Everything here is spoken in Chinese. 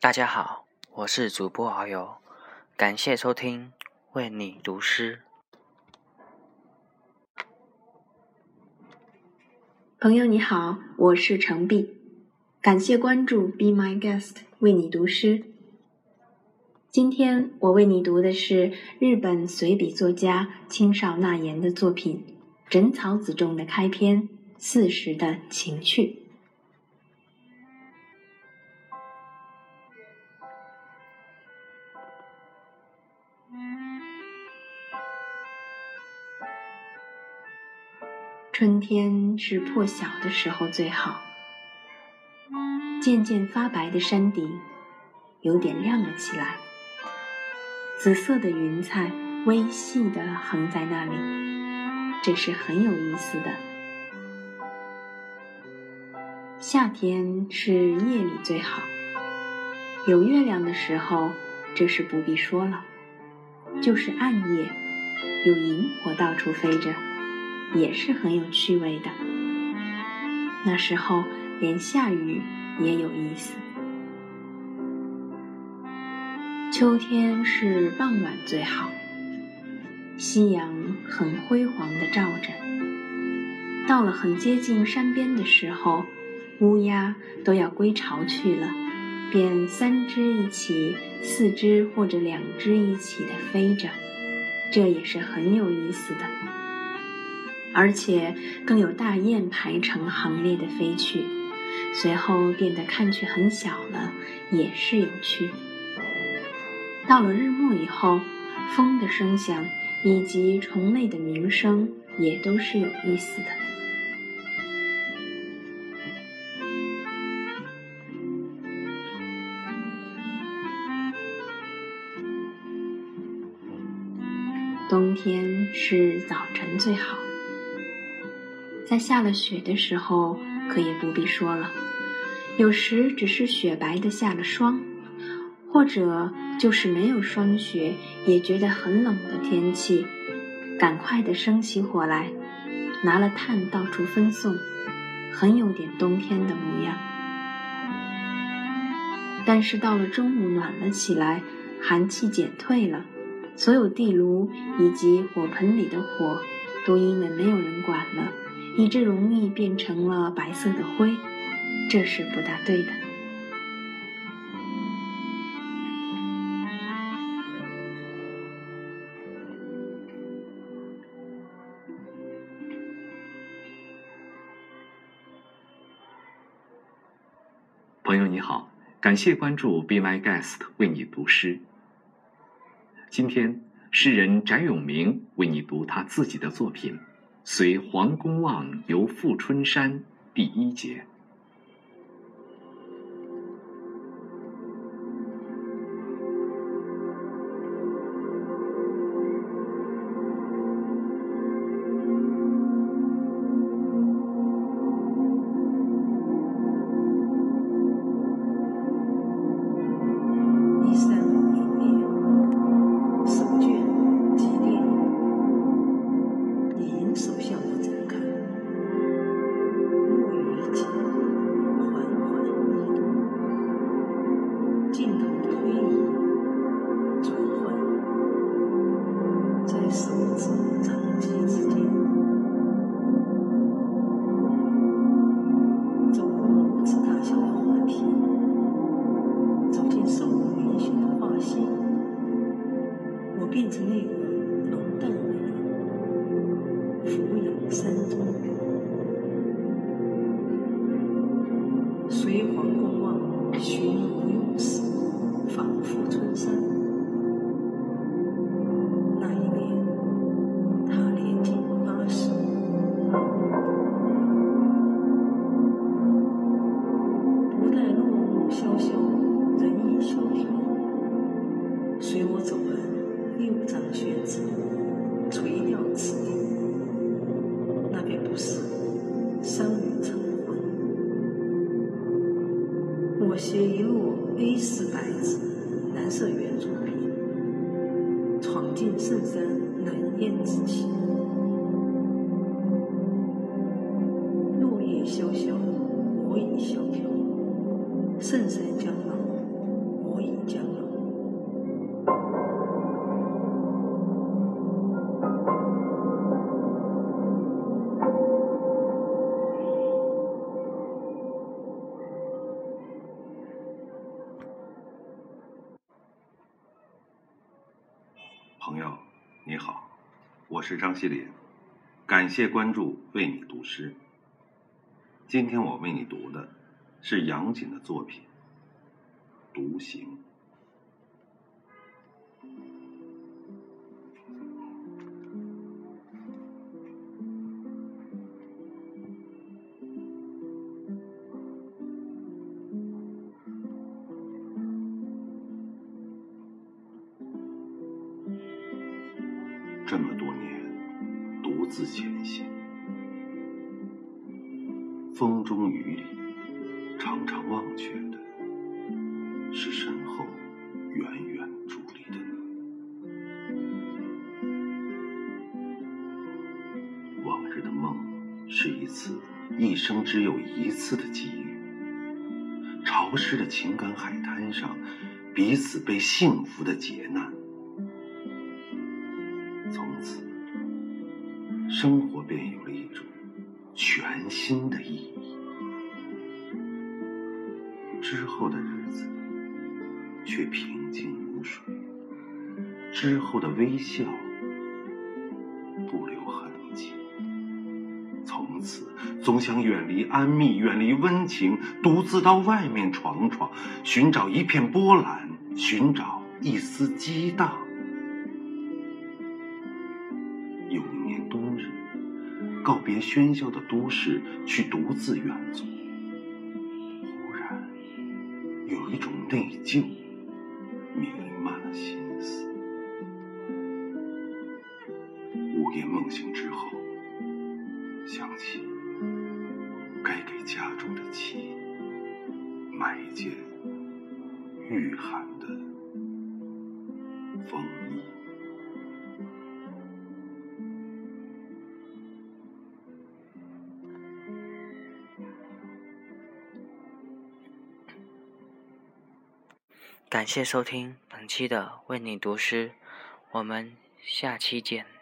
大家好，我是主播遨游，感谢收听为你读诗。朋友你好，我是程璧，感谢关注 Be My Guest 为你读诗。今天我为你读的是日本随笔作家青少纳言的作品《枕草子》中的开篇《四时的情趣》。春天是破晓的时候最好，渐渐发白的山顶有点亮了起来，紫色的云彩微细的横在那里，这是很有意思的。夏天是夜里最好，有月亮的时候，这是不必说了，就是暗夜，有萤火到处飞着。也是很有趣味的。那时候连下雨也有意思。秋天是傍晚最好，夕阳很辉煌的照着。到了很接近山边的时候，乌鸦都要归巢去了，便三只一起、四只或者两只一起的飞着，这也是很有意思的。而且更有大雁排成行列的飞去，随后变得看去很小了，也是有趣。到了日暮以后，风的声响以及虫类的鸣声也都是有意思的。冬天是早晨最好。在下了雪的时候，可也不必说了。有时只是雪白的下了霜，或者就是没有霜雪，也觉得很冷的天气，赶快的生起火来，拿了炭到处分送，很有点冬天的模样。但是到了中午暖了起来，寒气减退了，所有地炉以及火盆里的火，都因为没有人管了。以致容易变成了白色的灰，这是不大对的。朋友你好，感谢关注 Be My Guest 为你读诗。今天，诗人翟永明为你读他自己的作品。随黄公望游富春山，第一节。手指掌心之间走过拇指大小的画皮走进瘦骨嶙峋的画心我变成那个浓淡的人俯仰山中人随黄公望寻无用时仿佛春山念子己。落叶萧萧，我已萧飘；圣山将老，我已将老。朋友，你好。我是张西林，感谢关注，为你读诗。今天我为你读的是杨锦的作品《独行》。自前行，风中雨里，常常忘却的是身后远远伫立的你。往日的梦是一次一生只有一次的机遇，潮湿的情感海滩上，彼此被幸福的劫难。生活便有了一种全新的意义。之后的日子却平静如水，之后的微笑不留痕迹。从此，总想远离安谧，远离温情，独自到外面闯闯，寻找一片波澜，寻找一丝激荡。告别喧嚣的都市，去独自远足。忽然，有一种内疚弥漫了心思。午夜梦醒之后，想起该给家中的妻买一件御寒感谢收听本期的为你读诗，我们下期见。